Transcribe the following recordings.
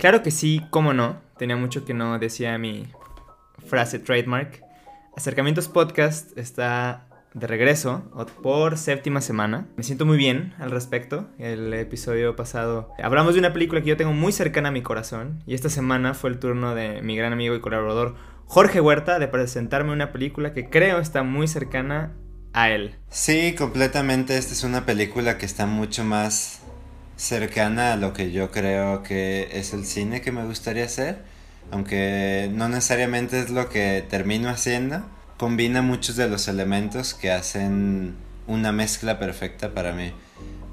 Claro que sí, cómo no. Tenía mucho que no decía mi frase trademark. Acercamientos Podcast está de regreso por séptima semana. Me siento muy bien al respecto. El episodio pasado hablamos de una película que yo tengo muy cercana a mi corazón y esta semana fue el turno de mi gran amigo y colaborador Jorge Huerta de presentarme una película que creo está muy cercana a él. Sí, completamente. Esta es una película que está mucho más cercana a lo que yo creo que es el cine que me gustaría hacer, aunque no necesariamente es lo que termino haciendo combina muchos de los elementos que hacen una mezcla perfecta para mí.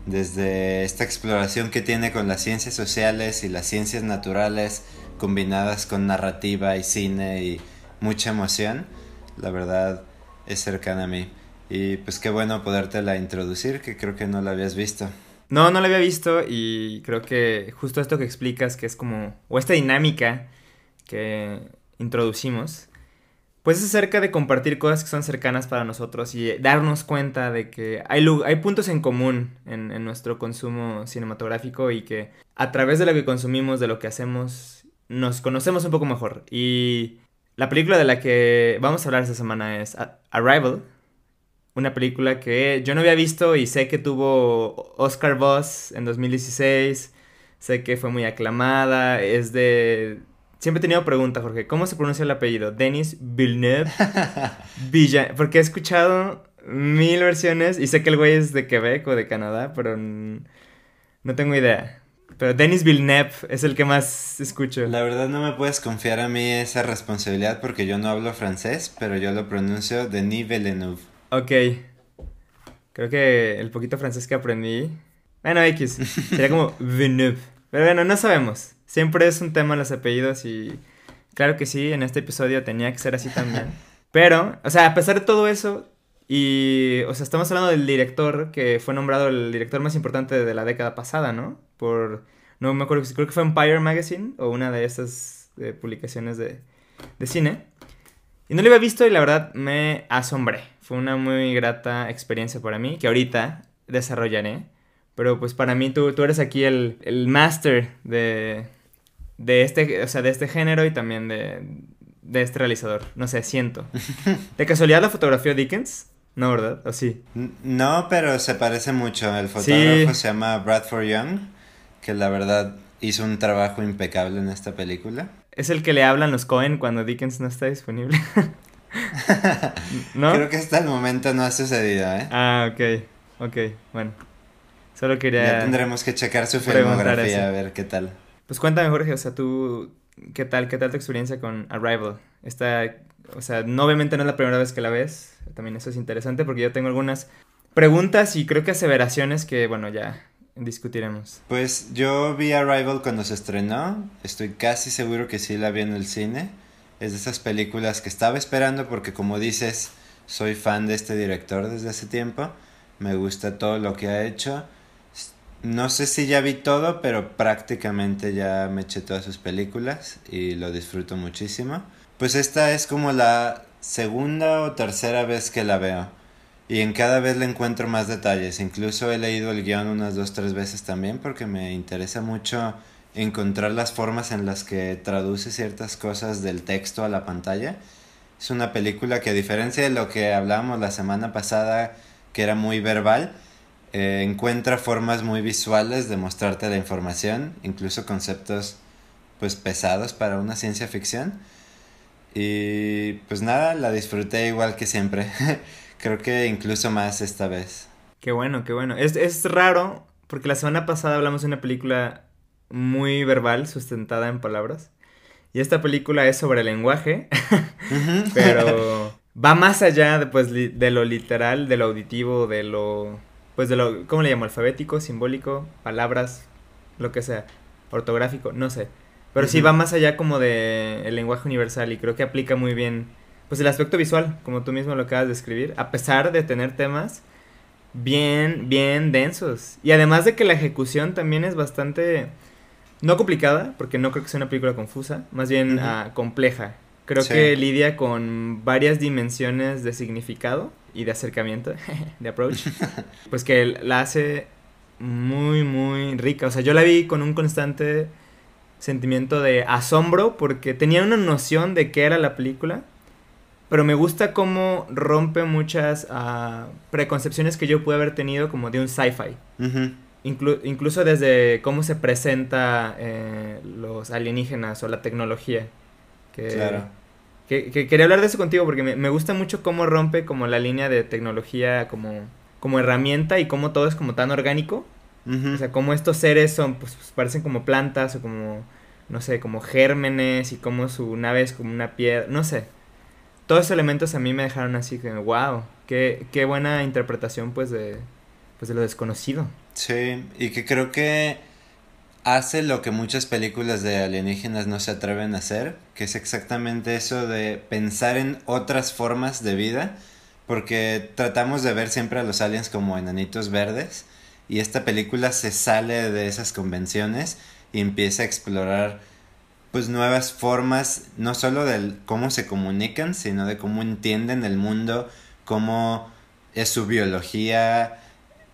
Desde esta exploración que tiene con las ciencias sociales y las ciencias naturales combinadas con narrativa y cine y mucha emoción, la verdad es cercana a mí. Y pues qué bueno podértela introducir, que creo que no la habías visto. No, no la había visto y creo que justo esto que explicas, que es como, o esta dinámica que introducimos, pues es acerca de compartir cosas que son cercanas para nosotros y darnos cuenta de que hay, hay puntos en común en, en, nuestro consumo cinematográfico y que a través de lo que consumimos, de lo que hacemos, nos conocemos un poco mejor. Y la película de la que vamos a hablar esta semana es Arrival, una película que yo no había visto y sé que tuvo Oscar Voss en 2016, sé que fue muy aclamada, es de Siempre he tenido pregunta, Jorge. ¿Cómo se pronuncia el apellido? Denis Villeneuve. Villa. Porque he escuchado mil versiones y sé que el güey es de Quebec o de Canadá, pero no tengo idea. Pero Denis Villeneuve es el que más escucho. La verdad no me puedes confiar a mí esa responsabilidad porque yo no hablo francés, pero yo lo pronuncio Denis Villeneuve. Ok. Creo que el poquito francés que aprendí... Bueno, X. Sería como Villeneuve. Pero bueno, no sabemos. Siempre es un tema los apellidos y claro que sí, en este episodio tenía que ser así también. Pero, o sea, a pesar de todo eso, y, o sea, estamos hablando del director que fue nombrado el director más importante de la década pasada, ¿no? Por, no me acuerdo, creo que fue Empire Magazine o una de esas eh, publicaciones de, de cine. Y no lo había visto y la verdad me asombré. Fue una muy grata experiencia para mí que ahorita desarrollaré. Pero pues para mí tú, tú eres aquí el, el master de, de este, o sea, de este género y también de, de este realizador. No sé, siento. ¿De casualidad la fotografía Dickens? No, ¿verdad? ¿O sí? No, pero se parece mucho. El fotógrafo se llama Bradford Young, que la verdad hizo un trabajo impecable en esta película. Es el que le hablan los Cohen cuando Dickens no está disponible. ¿No? Creo que hasta el momento no ha sucedido, ¿eh? Ah, ok. Ok, bueno. Solo quería. Ya tendremos que checar su filmografía a ver qué tal. Pues cuéntame, Jorge, o sea, tú, ¿qué tal, qué tal tu experiencia con Arrival? Esta, o sea, no, obviamente no es la primera vez que la ves, también eso es interesante porque yo tengo algunas preguntas y creo que aseveraciones que, bueno, ya discutiremos. Pues yo vi Arrival cuando se estrenó, estoy casi seguro que sí la vi en el cine. Es de esas películas que estaba esperando porque como dices, soy fan de este director desde hace tiempo, me gusta todo lo que ha hecho no sé si ya vi todo, pero prácticamente ya me eché todas sus películas y lo disfruto muchísimo. Pues esta es como la segunda o tercera vez que la veo. Y en cada vez le encuentro más detalles. Incluso he leído el guion unas dos, tres veces también porque me interesa mucho encontrar las formas en las que traduce ciertas cosas del texto a la pantalla. Es una película que a diferencia de lo que hablábamos la semana pasada, que era muy verbal, eh, encuentra formas muy visuales de mostrarte la información, incluso conceptos pues pesados para una ciencia ficción. Y pues nada, la disfruté igual que siempre. Creo que incluso más esta vez. Qué bueno, qué bueno. Es, es raro porque la semana pasada hablamos de una película muy verbal, sustentada en palabras. Y esta película es sobre el lenguaje, pero va más allá de, pues, de lo literal, de lo auditivo, de lo pues de lo, ¿cómo le llamo? Alfabético, simbólico, palabras, lo que sea, ortográfico, no sé. Pero sí va más allá como de el lenguaje universal y creo que aplica muy bien, pues el aspecto visual, como tú mismo lo acabas de escribir, a pesar de tener temas bien, bien densos. Y además de que la ejecución también es bastante, no complicada, porque no creo que sea una película confusa, más bien ah, compleja. Creo que lidia con varias dimensiones de significado y de acercamiento, de approach, pues que la hace muy, muy rica. O sea, yo la vi con un constante sentimiento de asombro porque tenía una noción de qué era la película, pero me gusta cómo rompe muchas ah, preconcepciones que yo pude haber tenido como de un sci-fi. Incluso desde cómo se presenta eh, los alienígenas o la tecnología. Que, claro. Que, quería hablar de eso contigo porque me, gusta mucho cómo rompe como la línea de tecnología como, como herramienta y cómo todo es como tan orgánico. O sea, cómo estos seres son, pues, pues, parecen como plantas o como, no sé, como gérmenes y cómo su nave es como una piedra, no sé todos esos elementos a mí me dejaron así que, wow, qué, qué buena interpretación pues de, pues de lo desconocido. Sí, y que creo que hace lo que muchas películas de alienígenas no se atreven a hacer, que es exactamente eso de pensar en otras formas de vida, porque tratamos de ver siempre a los aliens como enanitos verdes, y esta película se sale de esas convenciones y empieza a explorar pues nuevas formas, no solo de cómo se comunican, sino de cómo entienden el mundo, cómo es su biología.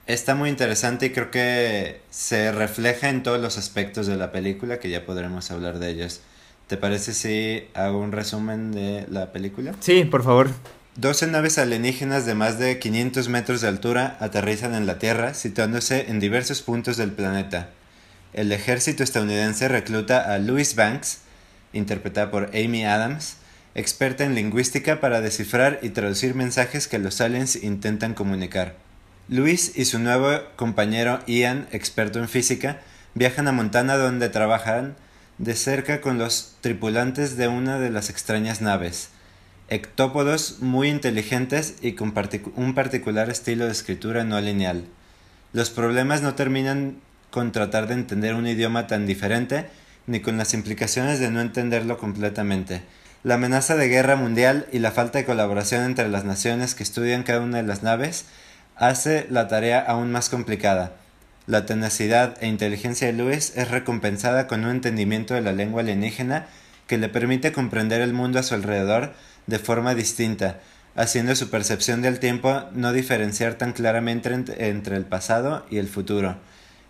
Está muy interesante y creo que se refleja en todos los aspectos de la película, que ya podremos hablar de ellos. ¿Te parece si hago un resumen de la película? Sí, por favor. 12 naves alienígenas de más de 500 metros de altura aterrizan en la Tierra, situándose en diversos puntos del planeta el ejército estadounidense recluta a Louis Banks, interpretada por Amy Adams, experta en lingüística para descifrar y traducir mensajes que los aliens intentan comunicar. Louis y su nuevo compañero Ian, experto en física, viajan a Montana donde trabajan de cerca con los tripulantes de una de las extrañas naves, ectópodos muy inteligentes y con un particular estilo de escritura no lineal. Los problemas no terminan con tratar de entender un idioma tan diferente, ni con las implicaciones de no entenderlo completamente. La amenaza de guerra mundial y la falta de colaboración entre las naciones que estudian cada una de las naves hace la tarea aún más complicada. La tenacidad e inteligencia de Lewis es recompensada con un entendimiento de la lengua alienígena que le permite comprender el mundo a su alrededor de forma distinta, haciendo su percepción del tiempo no diferenciar tan claramente entre el pasado y el futuro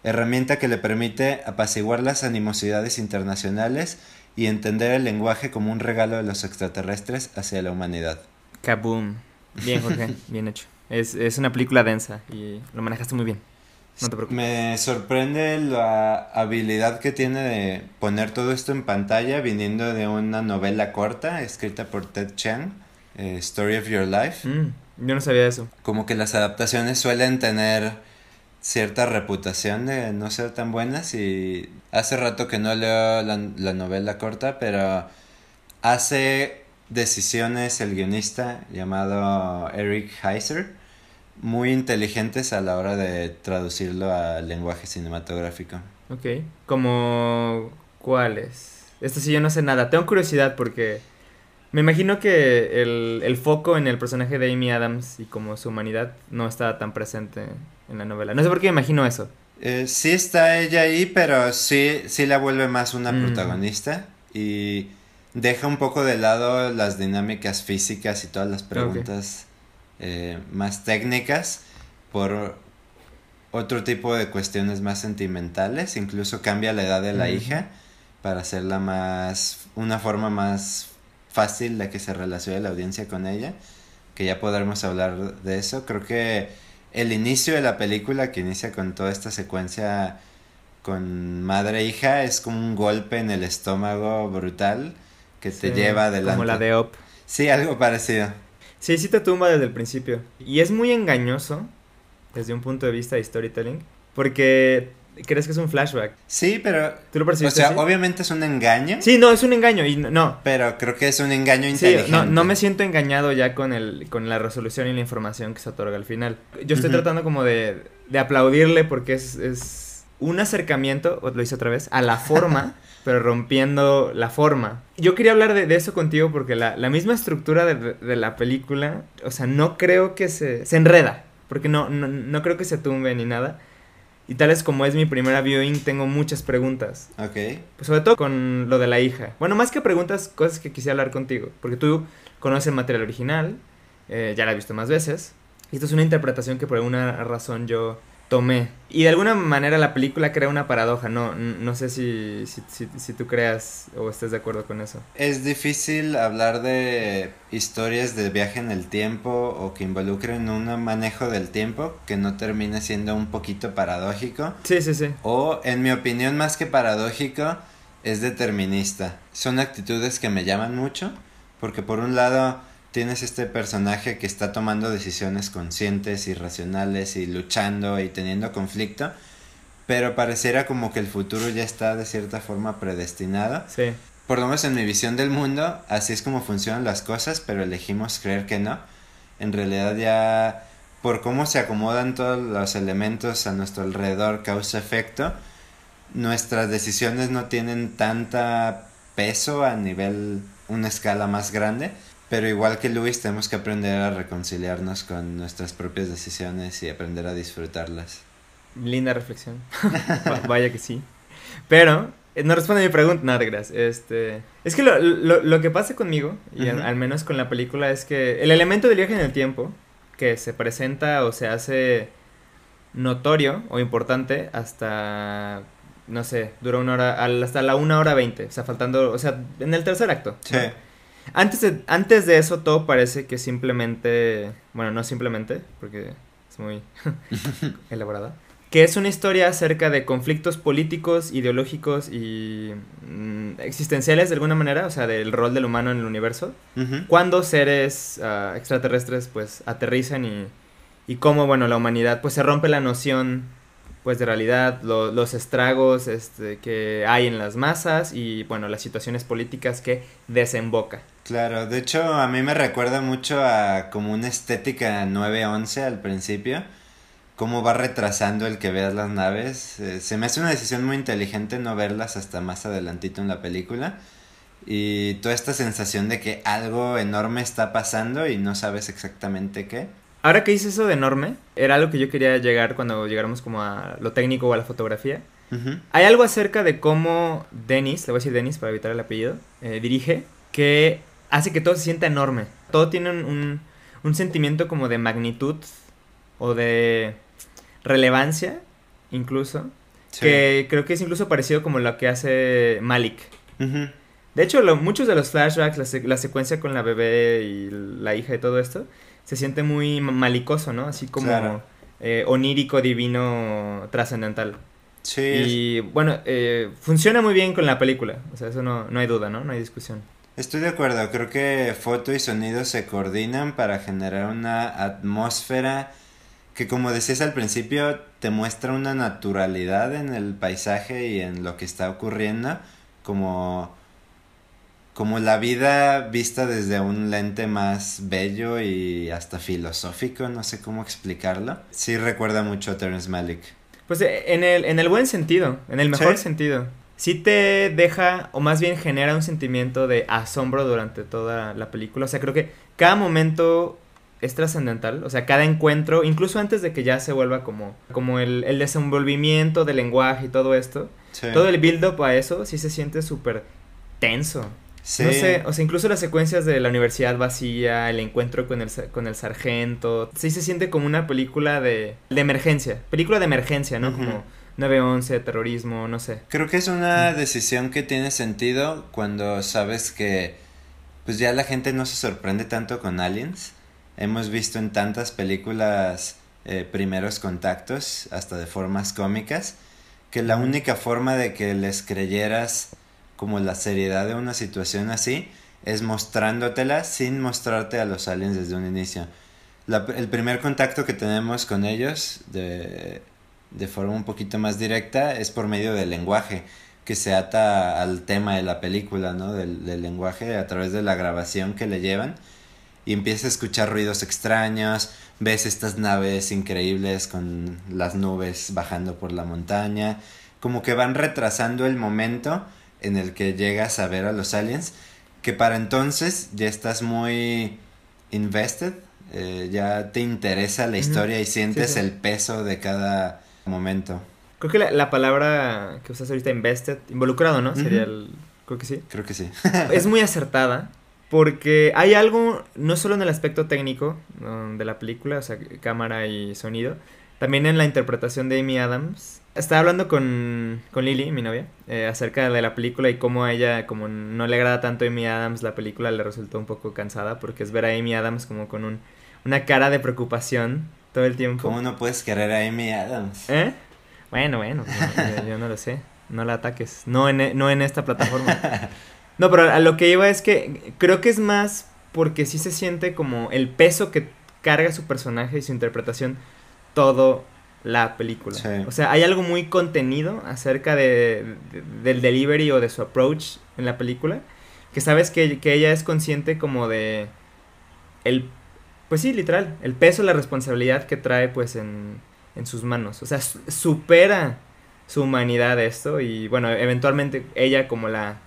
herramienta que le permite apaciguar las animosidades internacionales y entender el lenguaje como un regalo de los extraterrestres hacia la humanidad. Kaboom. Bien, Jorge, bien hecho. Es, es una película densa y lo manejaste muy bien. No te preocupes. Me sorprende la habilidad que tiene de poner todo esto en pantalla viniendo de una novela corta escrita por Ted Chiang, eh, Story of Your Life. Mm, yo no sabía eso. Como que las adaptaciones suelen tener cierta reputación de no ser tan buenas y hace rato que no leo la, novela corta, pero hace decisiones el guionista llamado Eric Heiser muy inteligentes a la hora de traducirlo al lenguaje cinematográfico. Ok, como cuáles? Esto sí yo no sé nada, tengo curiosidad porque me imagino que el, el foco en el personaje de Amy Adams y como su humanidad no estaba tan presente en la novela. No sé por qué me imagino eso. Eh, sí está ella ahí, pero sí, sí la vuelve más una mm. protagonista y deja un poco de lado las dinámicas físicas y todas las preguntas eh, más técnicas por otro tipo de cuestiones más sentimentales. Incluso cambia la edad de la hija para hacerla más, una forma más fácil de que se relacione la audiencia con ella. Que ya podremos hablar de eso. Creo que el inicio de la película que inicia con toda esta secuencia con madre e hija es como un golpe en el estómago brutal que te lleva adelante. Como la de Op. Sí, algo parecido. Sí, sí te tumba desde el principio. Y es muy engañoso desde un punto de vista de storytelling porque crees que es un flashback. Sí, pero. ¿Tú lo percibiste? O sea, obviamente es un engaño. Sí, no, es un engaño y no. Pero creo que es un engaño inteligente. no, no me siento engañado ya con, el, con la resolución y la información que se otorga al final. Yo estoy tratando como de, de aplaudirle porque es, es un acercamiento, lo hice otra vez, a la forma. pero rompiendo la forma. Yo quería hablar de, de eso contigo porque la, la misma estructura de, de, la película, o sea, no creo que se, se enreda, porque no, no, no creo que se tumbe ni nada, y tal es como es mi primera viewing, tengo muchas preguntas. Ok. Pues sobre todo con lo de la hija. Bueno, más que preguntas, cosas que quisiera hablar contigo. Porque tú conoces el material original, eh, ya la he visto más veces. Y esto es una interpretación que por alguna razón yo tomé. Y de alguna manera la película crea una paradoja, no, no sé si, si, si, tú creas o estés de acuerdo con eso. Es difícil hablar de historias de viaje en el tiempo o que involucren un manejo del tiempo que no termine siendo un poquito paradójico. Sí, sí, sí. O, en mi opinión, más que paradójico, es determinista. Son actitudes que me llaman mucho porque por un lado tienes este personaje que está tomando decisiones conscientes y racionales y luchando y teniendo conflicto, pero pareciera como que el futuro ya está de cierta forma predestinado. Sí. Por lo menos en mi visión del mundo, así es como funcionan las cosas, pero elegimos creer que no. En realidad ya por cómo se acomodan todos los elementos a nuestro alrededor causa-efecto, nuestras decisiones no tienen tanta peso a nivel una escala más grande pero igual que Luis, tenemos que aprender a reconciliarnos con nuestras propias decisiones y aprender a disfrutarlas. Linda reflexión. Vaya que sí. Pero, eh, no responde a mi pregunta. No, gracias. Este, es que lo, lo, que pasa conmigo, y al, menos con la película, es que el elemento del viaje en el tiempo, que se presenta o se hace notorio o importante hasta, no sé, dura una hora, hasta la una hora veinte. O sea, faltando, o sea, en el tercer acto. Sí. Antes de, antes de eso todo parece que simplemente, bueno, no simplemente, porque es muy elaborada, que es una historia acerca de conflictos políticos, ideológicos y mm, existenciales de alguna manera, o sea, del rol del humano en el universo, cuando seres ah, extraterrestres pues aterrizan y, y cómo, bueno, la humanidad pues se rompe la noción pues de realidad, los estragos este, que hay en las masas y bueno, las situaciones políticas que desemboca. Claro, de hecho a mí me recuerda mucho a como una estética 911 al principio, cómo va retrasando el que veas las naves. Eh, se me hace una decisión muy inteligente no verlas hasta más adelantito en la película. Y toda esta sensación de que algo enorme está pasando y no sabes exactamente qué. Ahora que hice eso de enorme, era algo que yo quería llegar cuando llegáramos como a lo técnico o a la fotografía. Hay algo acerca de cómo Dennis, le voy a decir Dennis para evitar el apellido, eh, dirige, que hace que todo se sienta enorme. Todo tiene un, un, sentimiento como de magnitud o de relevancia, incluso. Que creo que es incluso parecido como lo que hace Malik. De hecho, muchos de los flashbacks, la, la, secuencia con la bebé y la hija y todo esto, se siente muy malicoso, ¿no? Así como eh, onírico, divino, trascendental. Sí. Y bueno, eh, funciona muy bien con la película. O sea, eso no, no hay duda, ¿no? No hay discusión. Estoy de acuerdo, creo que foto y sonido se coordinan para generar una atmósfera que como decías al principio te muestra una naturalidad en el paisaje y en lo que está ocurriendo como como la vida vista desde un lente más bello y hasta filosófico, no sé cómo explicarlo. Sí recuerda mucho a Terrence Malick. Pues eh, en el, en el buen sentido, en el mejor sentido sí te deja, o más bien genera un sentimiento de asombro durante toda la película. O sea, creo que cada momento es trascendental. O sea, cada encuentro, incluso antes de que ya se vuelva como, como el, el desenvolvimiento del lenguaje y todo esto. Todo el build-up a eso sí se siente súper tenso. Sí. No sé, o sea, incluso las secuencias de la universidad vacía, el encuentro con el, con el sargento, sí se siente como una película de, de emergencia, película de emergencia, ¿no? Como 9-11, terrorismo, no sé. Creo que es una mm. decisión que tiene sentido cuando sabes que pues ya la gente no se sorprende tanto con aliens. Hemos visto en tantas películas eh, primeros contactos, hasta de formas cómicas, que la única forma de que les creyeras como la seriedad de una situación así es mostrándotela sin mostrarte a los aliens desde un inicio. el primer contacto que tenemos con ellos de de forma un poquito más directa es por medio del lenguaje que se ata al tema de la película, ¿no? Del, lenguaje a través de la grabación que le llevan y empieza a escuchar ruidos extraños, ves estas naves increíbles con las nubes bajando por la montaña, como que van retrasando el momento en el que llegas a ver a los aliens, que para entonces ya estás muy invested, eh, ya te interesa la historia y sientes el peso de cada momento. Creo que la, palabra que usas ahorita, invested, involucrado, ¿no? Sería el... Creo que sí. Creo que sí. es muy acertada porque hay algo, no solo en el aspecto técnico de la película, o sea, cámara y sonido, También en la interpretación de Amy Adams. Estaba hablando con, con Lily, mi novia, eh, acerca de la película y cómo a ella, como no le agrada tanto a Amy Adams, la película le resultó un poco cansada porque es ver a Amy Adams como con un, una cara de preocupación todo el tiempo. ¿Cómo no puedes querer a Amy Adams? ¿Eh? Bueno, bueno, yo, yo no lo sé. No la ataques. No en, no en esta plataforma. No, pero a lo que iba es que creo que es más porque sí se siente como el peso que carga su personaje y su interpretación todo la película. O sea, hay algo muy contenido acerca de, del delivery o de su approach en la película, que sabes que, que, ella es consciente como de el, pues sí, literal, el peso, la responsabilidad que trae pues en, en sus manos. O sea, supera su humanidad esto y bueno, eventualmente ella como la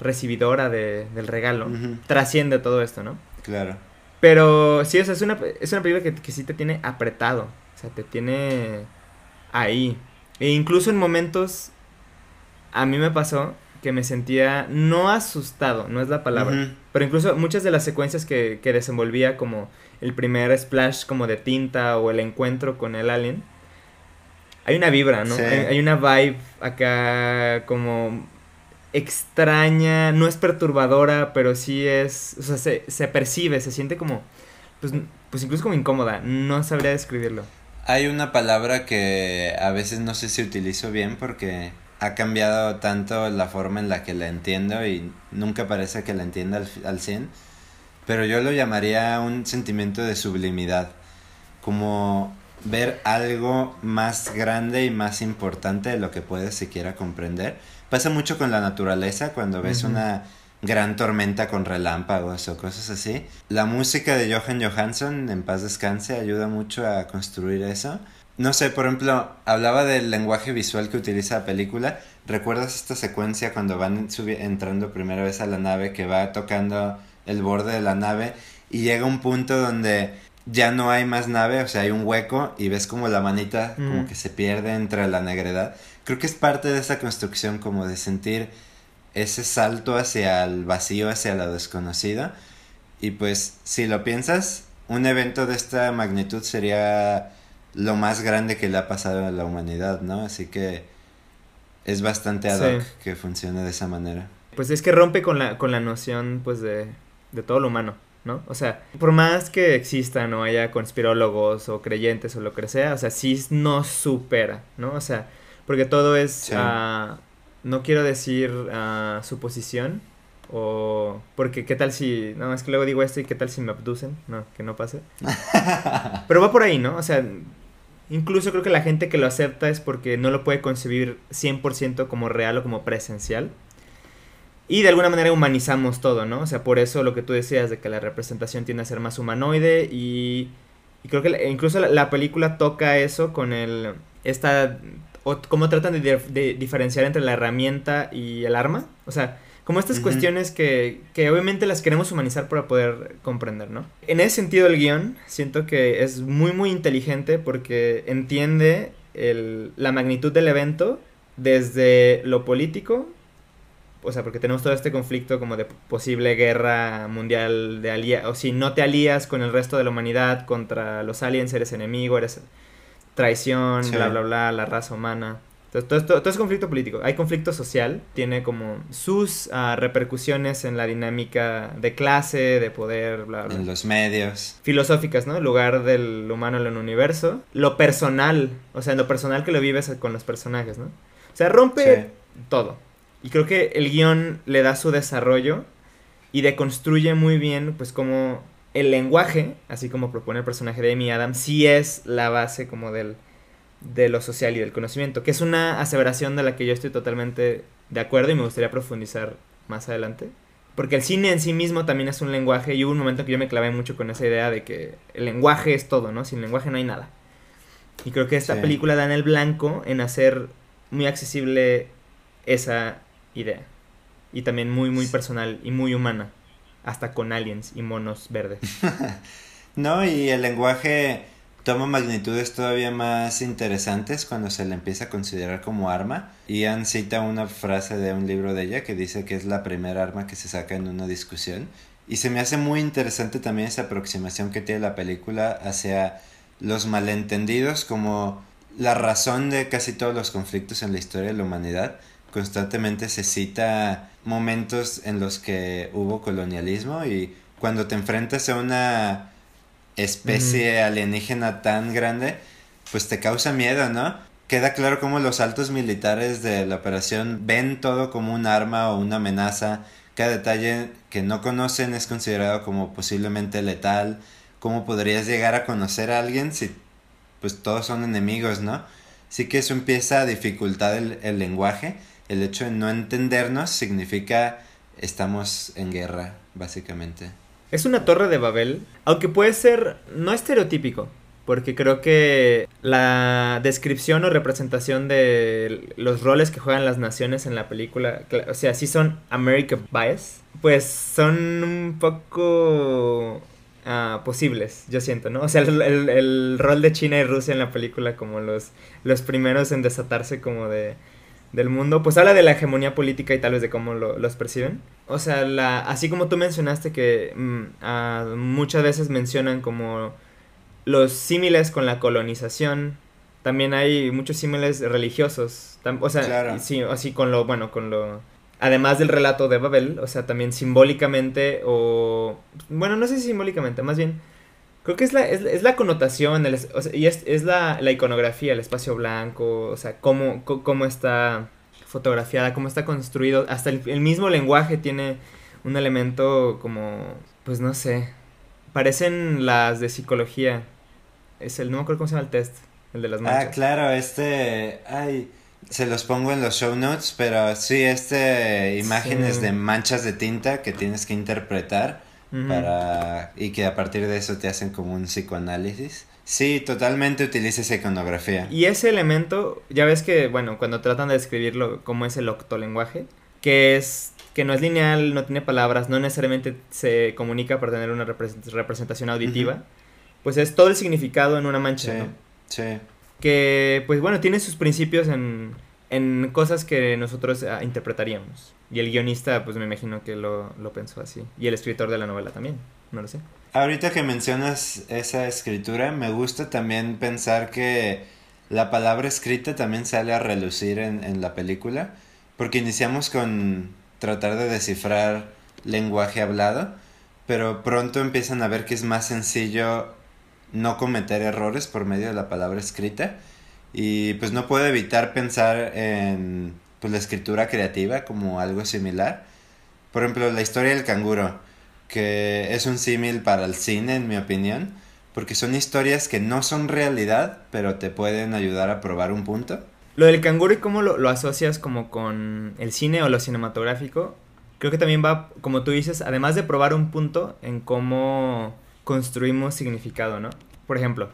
recibidora de, del regalo trasciende todo esto, ¿no? Claro. Pero sí, o sea, es una, es una película que, que sí te tiene apretado. O sea, te tiene ahí. E incluso en momentos, a mí me pasó que me sentía no asustado, no es la palabra, pero incluso muchas de las secuencias que, que, desenvolvía como el primer splash como de tinta o el encuentro con el alien, hay una vibra, ¿no? Hay, hay, una vibe acá como extraña, no es perturbadora, pero sí es, o sea, se, se percibe, se siente como, pues, pues incluso como incómoda, no sabría describirlo. Hay una palabra que a veces no sé si utilizo bien porque ha cambiado tanto la forma en la que la entiendo y nunca parece que la entienda al, al 100, pero yo lo llamaría un sentimiento de sublimidad, como ver algo más grande y más importante de lo que puedes siquiera comprender. Pasa mucho con la naturaleza cuando ves una gran tormenta con relámpagos o cosas así. La música de Johan Johansson, en paz descanse, ayuda mucho a construir eso. No sé, por ejemplo, hablaba del lenguaje visual que utiliza la película. ¿Recuerdas esta secuencia cuando van entrando primera vez a la nave que va tocando el borde de la nave y llega un punto donde ya no hay más nave, o sea, hay un hueco y ves como la manita como que se pierde entre la negredad creo que es parte de esa construcción como de sentir ese salto hacia el vacío, hacia lo desconocido. Y pues si lo piensas, un evento de esta magnitud sería lo más grande que le ha pasado a la humanidad, ¿no? Así que es bastante ad hoc que funcione de esa manera. Pues es que rompe con la, con la noción pues de, de todo lo humano. ¿no? O sea, por más que existan o haya conspirólogos o creyentes o lo que sea, o sea, sí nos supera, ¿no? O sea, porque todo es, uh, no quiero decir uh, suposición, o porque qué tal si, no, es que luego digo esto y qué tal si me abducen, no, que no pase. Pero va por ahí, ¿no? O sea, incluso creo que la gente que lo acepta es porque no lo puede concebir 100% como real o como presencial. Y de alguna manera humanizamos todo, ¿no? O sea, por eso lo que tú decías de que la representación tiende a ser más humanoide y, y creo que incluso la, la, película toca eso con el esta o cómo tratan de, diferenciar entre la herramienta y el arma. O sea, como estas cuestiones que, que, obviamente las queremos humanizar para poder comprender, ¿no? En ese sentido el guion siento que es muy muy inteligente porque entiende el, la magnitud del evento desde lo político, o sea, porque tenemos todo este conflicto como de posible guerra mundial de alía, o si no te alías con el resto de la humanidad contra los aliens, eres enemigo, eres traición, bla, bla, bla, la raza humana. Entonces, todo, todo, es conflicto político. Hay conflicto social, tiene como sus uh, repercusiones en la dinámica de clase, de poder, bla, bla. En los medios. Filosóficas, ¿no? El lugar del humano en el universo. Lo personal, o sea, en lo personal que lo vives con los personajes, ¿no? O sea, rompe todo. Y creo que el guion le da su desarrollo y deconstruye muy bien, pues, como el lenguaje, así como propone el personaje de Amy Adams, sí es la base como del, de lo social y del conocimiento, que es una aseveración de la que yo estoy totalmente de acuerdo y me gustaría profundizar más adelante. Porque el cine en sí mismo también es un lenguaje y hubo un momento que yo me clavé mucho con esa idea de que el lenguaje es todo, ¿no? Sin lenguaje no hay nada. Y creo que esta película da en el blanco en hacer muy accesible esa idea. Y también muy, muy personal y muy humana hasta con aliens y monos verdes. no, y el lenguaje toma magnitudes todavía más interesantes cuando se le empieza a considerar como arma. Ian cita una frase de un libro de ella que dice que es la primera arma que se saca en una discusión. Y se me hace muy interesante también esa aproximación que tiene la película hacia los malentendidos como la razón de casi todos los conflictos en la historia de la humanidad. Constantemente se cita momentos en los que hubo colonialismo y cuando te enfrentas a una especie alienígena tan grande, pues te causa miedo, ¿no? Queda claro cómo los altos militares de la operación ven todo como un arma o una amenaza. Cada detalle que no conocen es considerado como posiblemente letal. ¿Cómo podrías llegar a conocer a alguien si pues todos son enemigos, ¿no? Sí que eso empieza a dificultar el, el lenguaje. El hecho de no entendernos significa estamos en guerra, básicamente. Es una torre de Babel, aunque puede ser no estereotípico, porque creo que la descripción o representación de los roles que juegan las naciones en la película, o sea, si son American bias, pues son un poco uh, posibles, yo siento, ¿no? O sea, el, el, el, rol de China y Rusia en la película como los, los primeros en desatarse como de del mundo, pues habla de la hegemonía política y tal vez de cómo lo, los perciben. O sea, la, así como tú mencionaste que uh, muchas veces mencionan como los símiles con la colonización, también hay muchos símiles religiosos. O sea, sí, así con lo, bueno, con lo... Además del relato de Babel, o sea, también simbólicamente o... Bueno, no sé si simbólicamente, más bien... Creo que es la, es, la connotación el, o sea, y es, es la, la, iconografía, el espacio blanco, o sea, cómo, cómo está fotografiada, cómo está construido. Hasta el, el mismo lenguaje tiene un elemento como, pues no sé, parecen las de psicología, es el, no me acuerdo cómo se llama el test, el de las manchas. Ah, claro, este, ay, se los pongo en los show notes, pero sí, este, imágenes Sí. de manchas de tinta que tienes que interpretar Para, y que a partir de eso te hacen como un psicoanálisis. Sí, totalmente utiliza esa iconografía. Y ese elemento, ya ves que, bueno, cuando tratan de describirlo como es el octolenguaje, que es que no es lineal, no tiene palabras, no necesariamente se comunica para tener una represent- representación auditiva, pues es todo el significado en una mancha, Sí, ¿no? sí. Que, pues bueno, tiene sus principios en, en cosas que nosotros ah, interpretaríamos. Y el guionista, pues me imagino que lo, pensó así. Y el escritor de la novela también, no lo sé. Ahorita que mencionas esa escritura, me gusta también pensar que la palabra escrita también sale a relucir en, en la película, porque iniciamos con tratar de descifrar lenguaje hablado, pero pronto empiezan a ver que es más sencillo no cometer errores por medio de la palabra escrita, y pues no puedo evitar pensar en pues, la escritura creativa como algo similar. Por ejemplo, la historia del canguro que es un símil para el cine, en mi opinión, porque son historias que no son realidad, pero te pueden ayudar a probar un punto. Lo del canguro y cómo lo, lo asocias como con el cine o lo cinematográfico, creo que también va, como tú dices, además de probar un punto en cómo construimos significado, ¿no? Por ejemplo,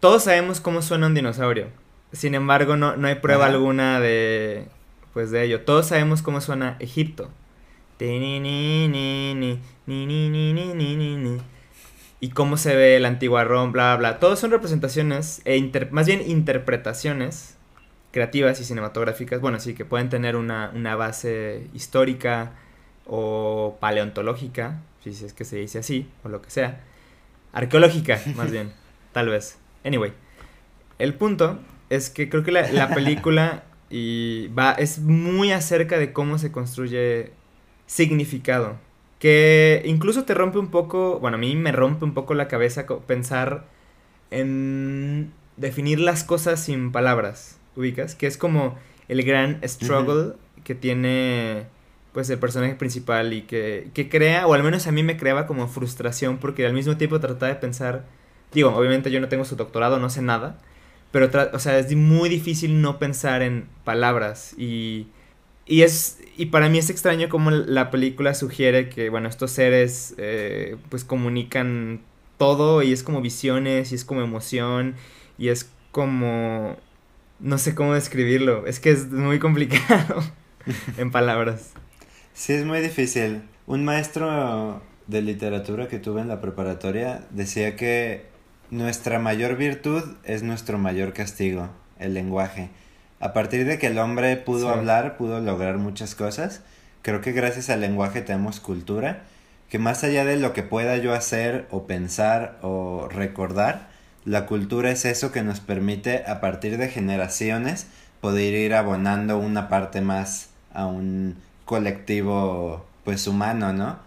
todos sabemos cómo suena un dinosaurio. Sin embargo, no, no hay prueba alguna de, pues, de ello. Todos sabemos cómo suena Egipto. Y cómo se ve el antigua Roma, bla, bla. Todos son representaciones, e más bien interpretaciones creativas y cinematográficas, bueno, sí, que pueden tener una, una base histórica o paleontológica, si es que se dice así, o lo que sea. Arqueológica, más bien, tal vez. Anyway, el punto es que creo que la, la película y va, es muy acerca de cómo se construye significado. Que incluso te rompe un poco, bueno, a mí me rompe un poco la cabeza pensar en definir las cosas sin palabras, ubicas, que es como el gran struggle que tiene pues el personaje principal y que, que crea, o al menos a mí me creaba como frustración porque al mismo tiempo trataba de pensar, digo, obviamente yo no tengo su doctorado, no sé nada, pero, o sea, es muy difícil no pensar en palabras y, y es, y para mí es extraño como la película sugiere que, bueno, estos seres eh, pues comunican todo y es como visiones y es como emoción y es como, no sé cómo describirlo, es que es muy complicado en palabras. Sí, es muy difícil. Un maestro de literatura que tuve en la preparatoria decía que nuestra mayor virtud es nuestro mayor castigo, el lenguaje. A partir de que el hombre pudo Sí. hablar, pudo lograr muchas cosas. Creo que gracias al lenguaje tenemos cultura, que más allá de lo que pueda yo hacer o pensar o recordar, la cultura es eso que nos permite a partir de generaciones poder ir abonando una parte más a un colectivo pues humano, ¿no?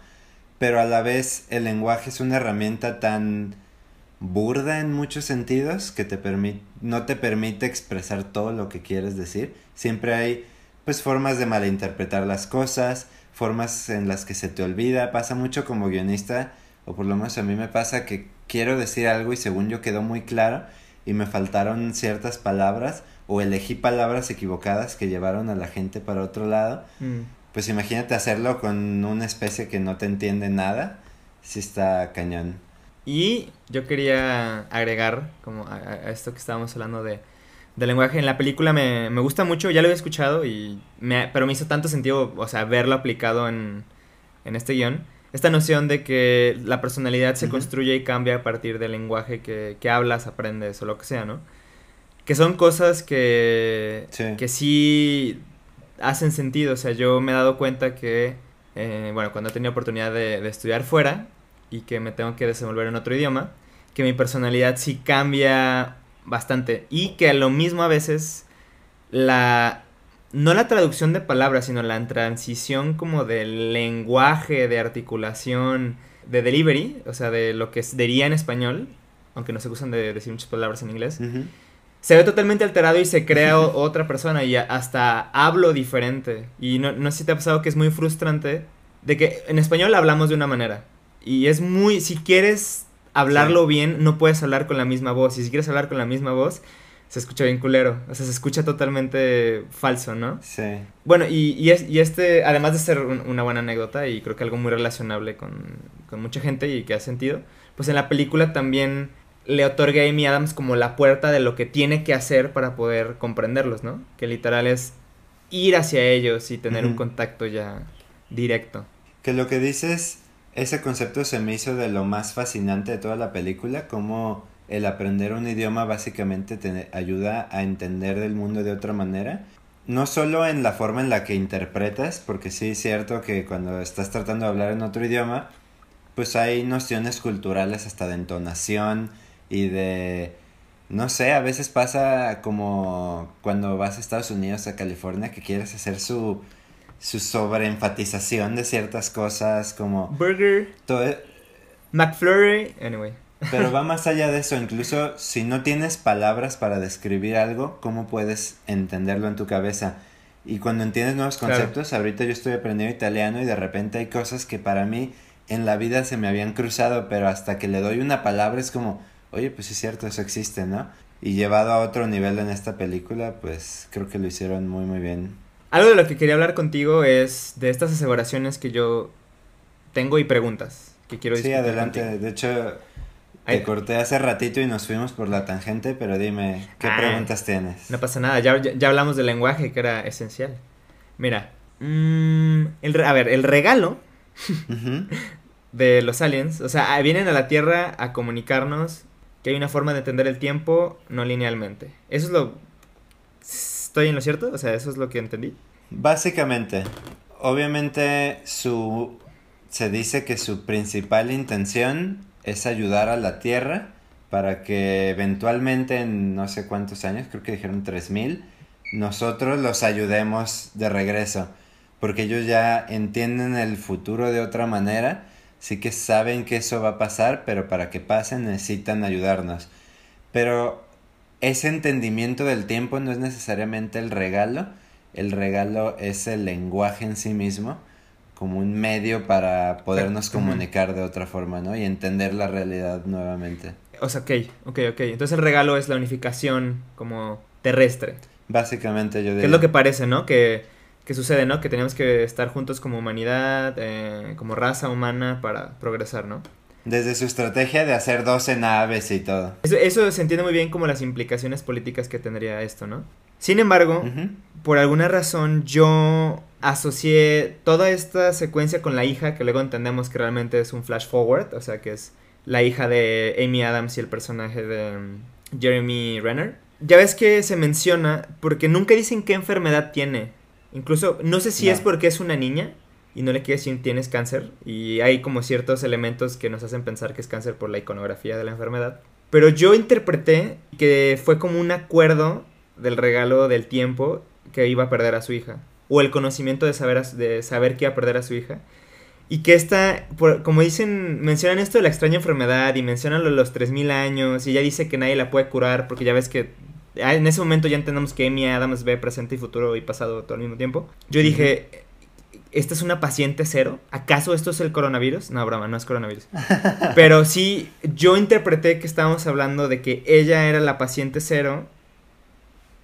Pero a la vez el lenguaje es una herramienta tan burda en muchos sentidos que te permite no te permite expresar todo lo que quieres decir. Siempre hay pues formas de malinterpretar las cosas, formas en las que se te olvida, pasa mucho como guionista o por lo menos a mí me pasa que quiero decir algo y según yo quedó muy claro y me faltaron ciertas palabras o elegí palabras equivocadas que llevaron a la gente para otro lado. Mm. Pues imagínate hacerlo con una especie que no te entiende nada, si está cañón. Y yo quería agregar, como a, esto que estábamos hablando de, de lenguaje, en la película me, me, gusta mucho, ya lo había escuchado, y me, pero me hizo tanto sentido, o sea, verlo aplicado en, en este guion. Esta noción de que la personalidad se construye y cambia a partir del lenguaje que, que, hablas, aprendes o lo que sea, ¿no? Que son cosas que sí, que sí hacen sentido. O sea, yo me he dado cuenta que, eh, bueno, cuando he tenido oportunidad de, de estudiar fuera, y que me tengo que desenvolver en otro idioma, que mi personalidad sí cambia bastante y que a lo mismo a veces la no la traducción de palabras, sino la transición como del lenguaje, de articulación, de delivery, o sea, de lo que diría en español, aunque no se usan de decir muchas palabras en inglés, se ve totalmente alterado y se crea otra persona y hasta hablo diferente. Y no, no sé si te ha pasado que es muy frustrante de que en español hablamos de una manera y es muy, si quieres hablarlo bien, no puedes hablar con la misma voz. Y si quieres hablar con la misma voz, se escucha bien culero. O sea, se escucha totalmente falso, ¿no? Sí. Bueno, y, y, es, y este, además de ser una buena anécdota y creo que algo muy relacionable con, con mucha gente y que ha sentido, pues en la película también le otorga a Amy Adams como la puerta de lo que tiene que hacer para poder comprenderlos, ¿no? Que literal es ir hacia ellos y tener un contacto ya directo. Que lo que dices ese concepto se me hizo de lo más fascinante de toda la película, como el aprender un idioma básicamente te ayuda a entender el mundo de otra manera. No solo en la forma en la que interpretas, porque sí es cierto que cuando estás tratando de hablar en otro idioma, pues hay nociones culturales hasta de entonación y de... No sé, a veces pasa como cuando vas a Estados Unidos, a California, que quieres hacer su su sobreenfatización de ciertas cosas como... Burger. Todo... E- McFlurry. Anyway. Pero va más allá de eso, incluso si no tienes palabras para describir algo, ¿cómo puedes entenderlo en tu cabeza? Y cuando entiendes nuevos conceptos, ahorita yo estoy aprendiendo italiano y de repente hay cosas que para mí en la vida se me habían cruzado, pero hasta que le doy una palabra es como, oye, pues es cierto, eso existe, ¿no? Y llevado a otro nivel en esta película, pues creo que lo hicieron muy, muy bien. Algo de lo que quería hablar contigo es de estas aseveraciones que yo tengo y preguntas que quiero Sí, adelante. De hecho, te corté hace ratito y nos fuimos por la tangente, pero dime, ¿qué ah, preguntas tienes? No pasa nada, ya, ya, hablamos del lenguaje que era esencial. Mira, mm, el, a ver, el regalo de los aliens, o sea, vienen a la Tierra a comunicarnos que hay una forma de entender el tiempo no linealmente. Eso es lo ¿Estoy en lo cierto? O sea, eso es lo que entendí. Básicamente, obviamente su se dice que su principal intención es ayudar a la Tierra para que eventualmente en no sé cuántos años, creo que dijeron 3000, nosotros los ayudemos de regreso, porque ellos ya entienden el futuro de otra manera, sí que saben que eso va a pasar, pero para que pase necesitan ayudarnos. Pero ese entendimiento del tiempo no es necesariamente el regalo, el regalo es el lenguaje en sí mismo, como un medio para podernos comunicar de otra forma, ¿no? Y entender la realidad nuevamente. O sea, ok, ok, ok. Entonces el regalo es la unificación como terrestre. Básicamente yo diría. Que es lo que parece, ¿no? Que, que sucede, ¿no? Que tenemos que estar juntos como humanidad, eh, como raza humana para progresar, ¿no? Desde su estrategia de hacer 12 naves y todo. Eso, se entiende muy bien como las implicaciones políticas que tendría esto, ¿no? Sin embargo, por alguna razón yo asocié toda esta secuencia con la hija, que luego entendemos que realmente es un flash forward, o sea que es la hija de Amy Adams y el personaje de mm, Jeremy Renner. Ya ves que se menciona, porque nunca dicen qué enfermedad tiene. Incluso, no sé si es porque es una niña, y no le quiere decir tienes cáncer y hay como ciertos elementos que nos hacen pensar que es cáncer por la iconografía de la enfermedad. Pero yo interpreté que fue como un acuerdo del regalo del tiempo que iba a perder a su hija. O el conocimiento de saber, de saber que iba a perder a su hija. Y que esta, como dicen, mencionan esto de la extraña enfermedad y mencionan lo los 3000 años y ella dice que nadie la puede curar porque ya ves que ah, en ese momento ya entendemos que Amy Adams ve presente y futuro y pasado todo al mismo tiempo. Yo dije, ¿esta es una paciente cero? ¿Acaso esto es el coronavirus? No, broma, no es coronavirus. Pero sí, yo interpreté que estábamos hablando de que ella era la paciente cero,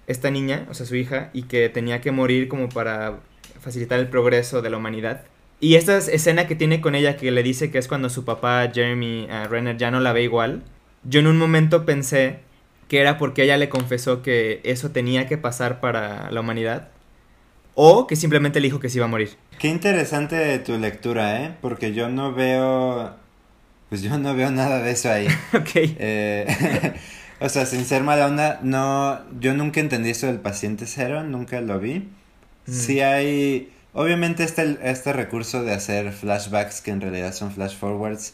esta niña, o sea, su hija, y que tenía que morir como para facilitar el progreso de la humanidad. Y esta escena que tiene con ella que le dice que es cuando su papá Jeremy uh, Renner ya no la ve igual, yo en un momento pensé que era porque ella le confesó que eso tenía que pasar para la humanidad o que simplemente le dijo que se iba a morir. Qué interesante tu lectura, ¿eh? Porque yo no veo, pues yo no veo nada de eso ahí. ok. Eh, o sea, sin ser mala onda, no, yo nunca entendí eso del paciente cero, nunca lo vi. Mm. Sí hay Obviamente este, este recurso de hacer flashbacks que en realidad son flash forwards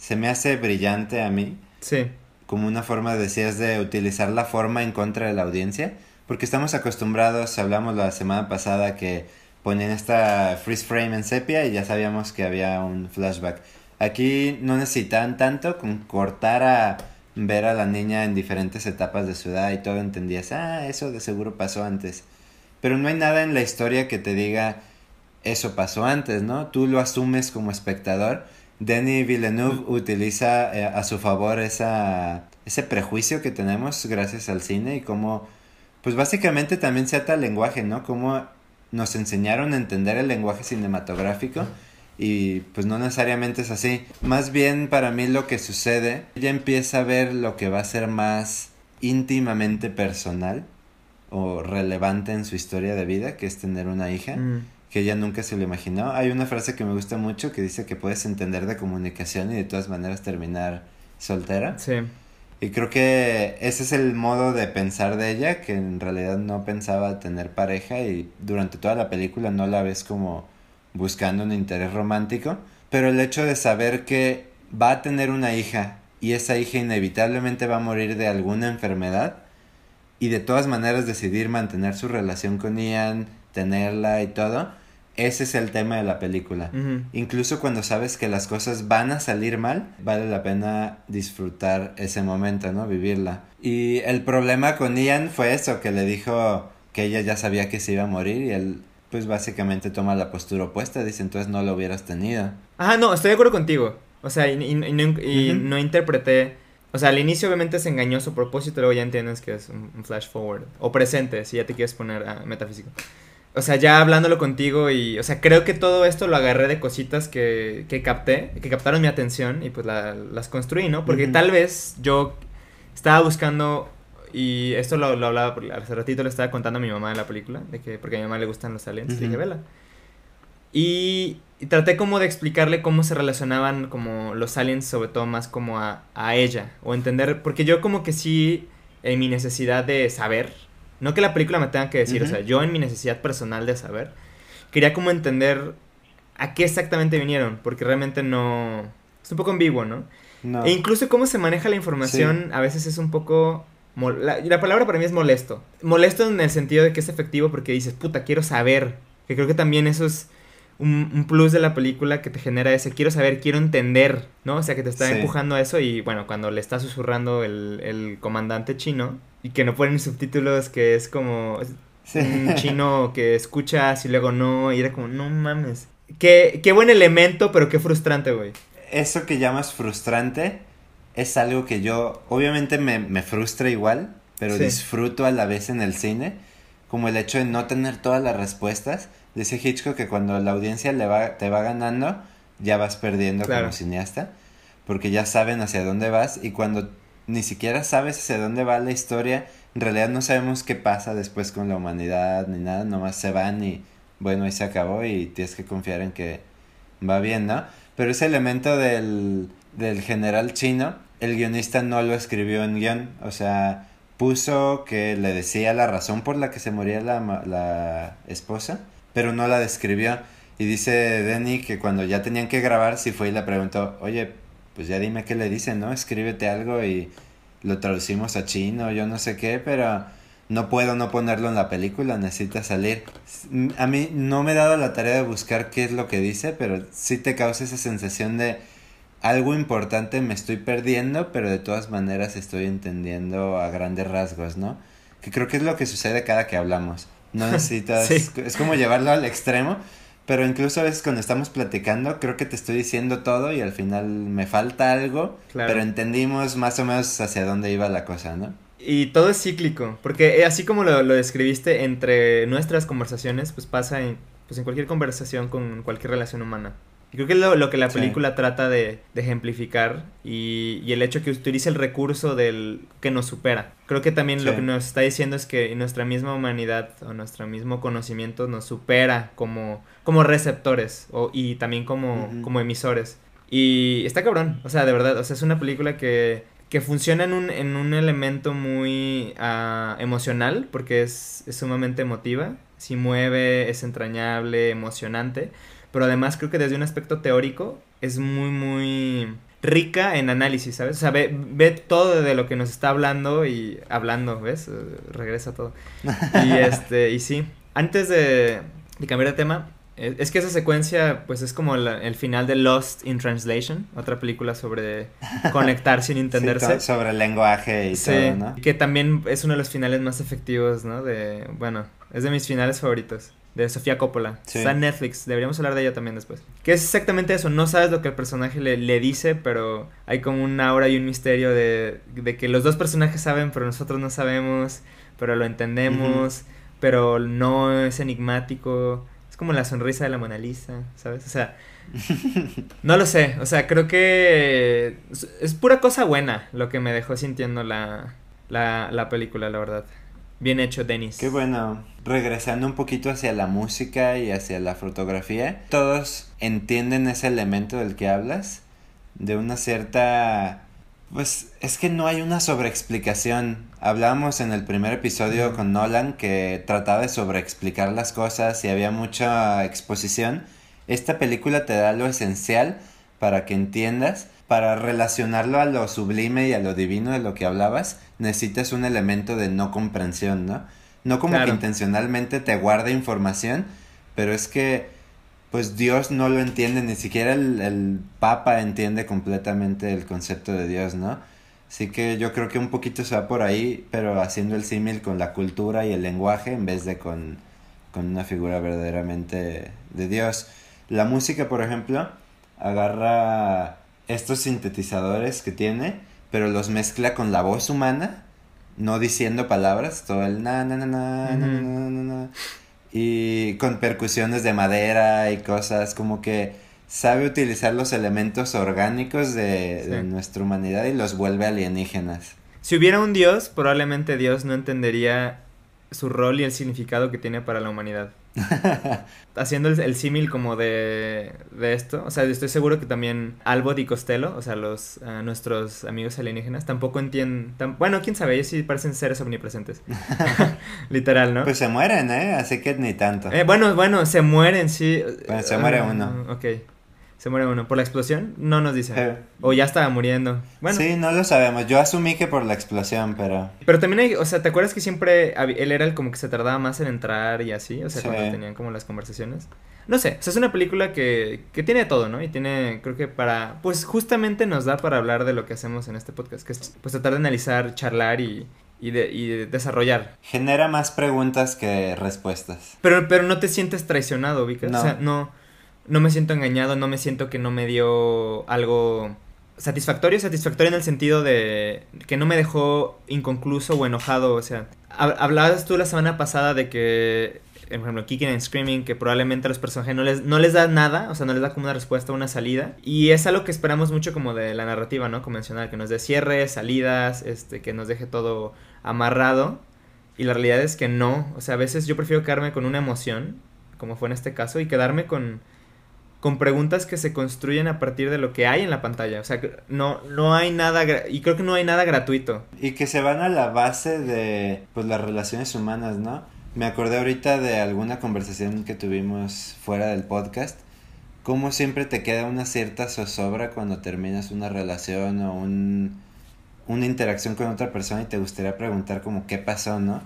se me hace brillante a mí. Sí. Como una forma, decías, de utilizar la forma en contra de la audiencia. Porque estamos acostumbrados, hablamos la semana pasada que ponían esta freeze frame en sepia y ya sabíamos que había un flashback. Aquí no necesitaban tanto con cortar a ver a la niña en diferentes etapas de su edad y todo entendías, ah, eso de seguro pasó antes. Pero no hay nada en la historia que te diga, eso pasó antes, ¿no? Tú lo asumes como espectador. Denis Villeneuve utiliza eh, a su favor esa, ese prejuicio que tenemos gracias al cine y cómo, pues básicamente también se ata al lenguaje, ¿no? Cómo nos enseñaron a entender el lenguaje cinematográfico y pues no necesariamente es así. Más bien para mí lo que sucede, ella empieza a ver lo que va a ser más íntimamente personal o relevante en su historia de vida, que es tener una hija. Mm que ella nunca se lo imaginó. Hay una frase que me gusta mucho que dice que puedes entender de comunicación y de todas maneras terminar soltera. Sí. Y creo que ese es el modo de pensar de ella, que en realidad no pensaba tener pareja y durante toda la película no la ves como buscando un interés romántico. Pero el hecho de saber que va a tener una hija y esa hija inevitablemente va a morir de alguna enfermedad y de todas maneras decidir mantener su relación con Ian, tenerla y todo, ese es el tema de la película. Incluso cuando sabes que las cosas van a salir mal, vale la pena disfrutar ese momento, ¿no? Vivirla. Y el problema con Ian fue eso, que le dijo que ella ya sabía que se iba a morir y él pues básicamente toma la postura opuesta, dice entonces no lo hubieras tenido. Ajá, no, estoy de acuerdo contigo. O sea, y, no, interpreté... O sea, al inicio obviamente es engañoso propósito, luego ya entiendes que es un, flash forward. O presente, si ya te quieres poner a metafísico o sea, ya hablándolo contigo y, o sea, creo que todo esto lo agarré de cositas que, que capté, que captaron mi atención y pues las construí, ¿no? Porque tal vez yo estaba buscando, y esto lo, lo, hablaba, hace ratito le estaba contando a mi mamá en la película, de que porque a mi mamá le gustan los aliens, dije, vela. Y, traté como de explicarle cómo se relacionaban como los aliens, sobre todo más como a, a ella, o entender, porque yo como que sí, en mi necesidad de saber, no que la película me tenga que decir, o sea, yo en mi necesidad personal de saber, quería como entender a qué exactamente vinieron, porque realmente no... Es un poco ambiguo, ¿no? no. E incluso cómo se maneja la información a veces es un poco... La, la, palabra para mí es molesto. Molesto en el sentido de que es efectivo porque dices, puta, quiero saber. Que creo que también eso es un, plus de la película que te genera ese quiero saber, quiero entender, ¿no? O sea, que te está empujando a eso y bueno, cuando le está susurrando el, el comandante chino y que no ponen subtítulos, que es como un chino que escuchas y luego no, y era como, no mames. Qué, qué buen elemento, pero qué frustrante, güey. Eso que llamas frustrante es algo que yo, obviamente me, me frustra igual, pero disfruto a la vez en el cine, como el hecho de no tener todas las respuestas Dice Hitchcock que cuando la audiencia le va, te va ganando, ya vas perdiendo como cineasta, porque ya saben hacia dónde vas y cuando ni siquiera sabes hacia dónde va la historia, en realidad no sabemos qué pasa después con la humanidad ni nada, nomás se van y bueno, ahí se acabó y tienes que confiar en que va bien, ¿no? Pero ese elemento del, del general chino, el guionista no lo escribió en guion, o sea, puso que le decía la razón por la que se moría la, la esposa pero no la describió. Y dice Denny que cuando ya tenían que grabar, sí fue y le preguntó, oye, pues ya dime qué le dice, ¿no? Escríbete algo y, lo traducimos a chino, yo no sé qué, pero no puedo no ponerlo en la película, necesita salir. A mí no me he dado la tarea de buscar qué es lo que dice, pero sí te causa esa sensación de algo importante me estoy perdiendo, pero de todas maneras estoy entendiendo a grandes rasgos, ¿no? Que creo que es lo que sucede cada que hablamos. No necesitas, es como llevarlo al extremo, pero incluso a veces cuando estamos platicando, creo que te estoy diciendo todo y al final me falta algo, pero entendimos más o menos hacia dónde iba la cosa, ¿no? Y todo es cíclico, porque eh, así como lo, lo describiste entre nuestras conversaciones, pues pasa en, pues en cualquier conversación con cualquier relación humana. Y creo que es lo, que la película trata de, ejemplificar y, y, el hecho que utilice el recurso del que nos supera. Creo que también lo que nos está diciendo es que nuestra misma humanidad o nuestro mismo conocimiento nos supera como, como receptores o, y también como, como emisores. Y está cabrón, o sea, de verdad, o sea, es una película que, que funciona en un, en un elemento muy uh, emocional, porque es, es sumamente emotiva, si mueve, es entrañable, emocionante pero además creo que desde un aspecto teórico es muy, muy rica en análisis, ¿sabes? O sea, ve, ve, todo de lo que nos está hablando y hablando, ¿ves? Eh, regresa todo. Y este, y sí, antes de, de cambiar de tema, eh, es que esa secuencia, pues es como el final de Lost in Translation, otra película sobre conectar sin entenderse. sobre el lenguaje y todo, ¿no? Que también es uno de los finales más efectivos, ¿no? De, bueno, es de mis finales favoritos de Sofía Coppola. Está en Netflix, deberíamos hablar de ella también después. Que es exactamente eso, no sabes lo que el personaje le, le dice, pero hay como una aura y un misterio de, de, que los dos personajes saben, pero nosotros no sabemos, pero lo entendemos, pero no es enigmático. Es como la sonrisa de la Mona Lisa, ¿sabes? O sea, no lo sé, o sea, creo que es pura cosa buena lo que me dejó sintiendo la, la, la película, la verdad. Bien hecho, Denis. Qué bueno. Regresando un poquito hacia la música y hacia la fotografía, todos entienden ese elemento del que hablas, de una cierta... Pues es que no hay una sobreexplicación. Hablábamos en el primer episodio con Nolan que trataba de sobreexplicar las cosas y había mucha exposición. Esta película te da lo esencial para que entiendas para relacionarlo a lo sublime y a lo divino de lo que hablabas, necesitas un elemento de no comprensión, ¿no? No como que intencionalmente te guarda información, pero es que pues Dios no lo entiende, ni siquiera el, el, Papa entiende completamente el concepto de Dios, ¿no? Así que yo creo que un poquito se va por ahí, pero haciendo el símil con la cultura y el lenguaje en vez de con, con una figura verdaderamente de Dios. La música, por ejemplo, agarra estos sintetizadores que tiene, pero los mezcla con la voz humana, no diciendo palabras, todo el na na na na, na, na, na, y con percusiones de madera y cosas como que sabe utilizar los elementos orgánicos de, de nuestra humanidad y los vuelve alienígenas. Si hubiera un dios, probablemente Dios no entendería su rol y el significado que tiene para la humanidad. Haciendo el, símil como de, de, esto, o sea, estoy seguro que también Albot y Costello, o sea, los uh, nuestros amigos alienígenas, tampoco entienden, bueno, quién sabe, ellos sí parecen seres omnipresentes. Literal, ¿no? Pues se mueren, ¿eh? Así que ni tanto. Eh, bueno, bueno, se mueren, sí. Pues se muere uh, uno. Ok se muere uno. ¿Por la explosión? No nos dice. Eh, o ya estaba muriendo. Bueno. Sí, no lo sabemos. Yo asumí que por la explosión, pero... Pero también hay, o sea, ¿te acuerdas que siempre él era el como que se tardaba más en entrar y así? O sea, cuando tenían como las conversaciones. No sé, o sea, es una película que, que tiene todo, ¿no? Y tiene, creo que para, pues justamente nos da para hablar de lo que hacemos en este podcast, que es pues tratar de analizar, charlar y, y de, y de desarrollar. Genera más preguntas que respuestas. Pero, pero no te sientes traicionado, Vika. O sea, no no me siento engañado, no me siento que no me dio algo satisfactorio, satisfactorio en el sentido de que no me dejó inconcluso o enojado, o sea, hablabas tú la semana pasada de que, por ejemplo, Kicking and Screaming, que probablemente a los personajes no les, no les da nada, o sea, no les da como una respuesta una salida, y es algo que esperamos mucho como de la narrativa, ¿no? Convencional, que nos dé cierres, salidas, este, que nos deje todo amarrado, y la realidad es que no, o sea, a veces yo prefiero quedarme con una emoción, como fue en este caso, y quedarme con con preguntas que se construyen a partir de lo que hay en la pantalla. O sea, no, no hay nada, y creo que no hay nada gratuito. Y que se van a la base de, pues, las relaciones humanas, ¿no? Me acordé ahorita de alguna conversación que tuvimos fuera del podcast. Cómo siempre te queda una cierta zozobra cuando terminas una relación o un, una interacción con otra persona y te gustaría preguntar como qué pasó, ¿no?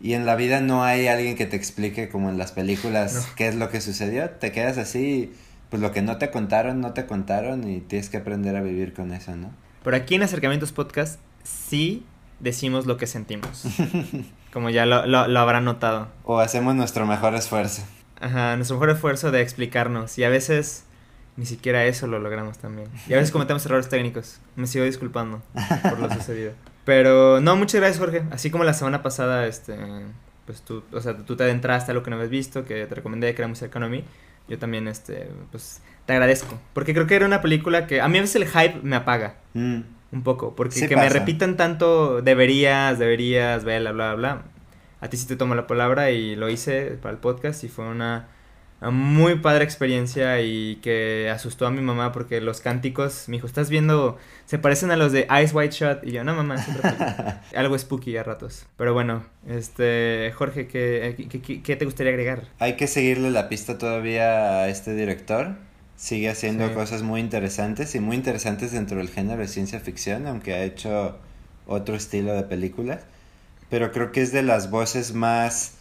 Y en la vida no hay alguien que te explique como en las películas qué es lo que sucedió. Te quedas así, pues lo que no te contaron, no te contaron y tienes que aprender a vivir con eso, ¿no? Pero aquí en Acercamientos Podcast sí decimos lo que sentimos. como ya lo, lo, lo habrán notado. O hacemos nuestro mejor esfuerzo. Ajá, nuestro mejor esfuerzo de explicarnos. Y a veces ni siquiera eso lo logramos también. Y a veces cometemos errores técnicos. Me sigo disculpando por lo sucedido. Pero no, muchas gracias Jorge. Así como la semana pasada, este, pues tú, o sea, tú te adentraste a lo que no habías visto, que te recomendé que era muy cercano a mí. Yo también, este, pues te agradezco. Porque creo que era una película que a mí a veces el hype me apaga. Mm. Un poco. Porque Sí que me repitan tanto, deberías, deberías, bla, bla, bla. A ti sí te tomo la palabra y lo hice para el podcast y fue una muy padre experiencia y que asustó a mi mamá porque los cánticos, me dijo, ¿estás viendo? Se parecen a los de Ice White Shot y yo, no mamá, es otra película". Algo spooky a ratos. Pero bueno, este, Jorge, ¿qué, qué, qué- qué te gustaría agregar? Hay que seguirle la pista todavía a este director. Sigue haciendo Sí. cosas muy interesantes y muy interesantes dentro del género de ciencia ficción, aunque ha hecho otro estilo de películas. Pero creo que es de las voces más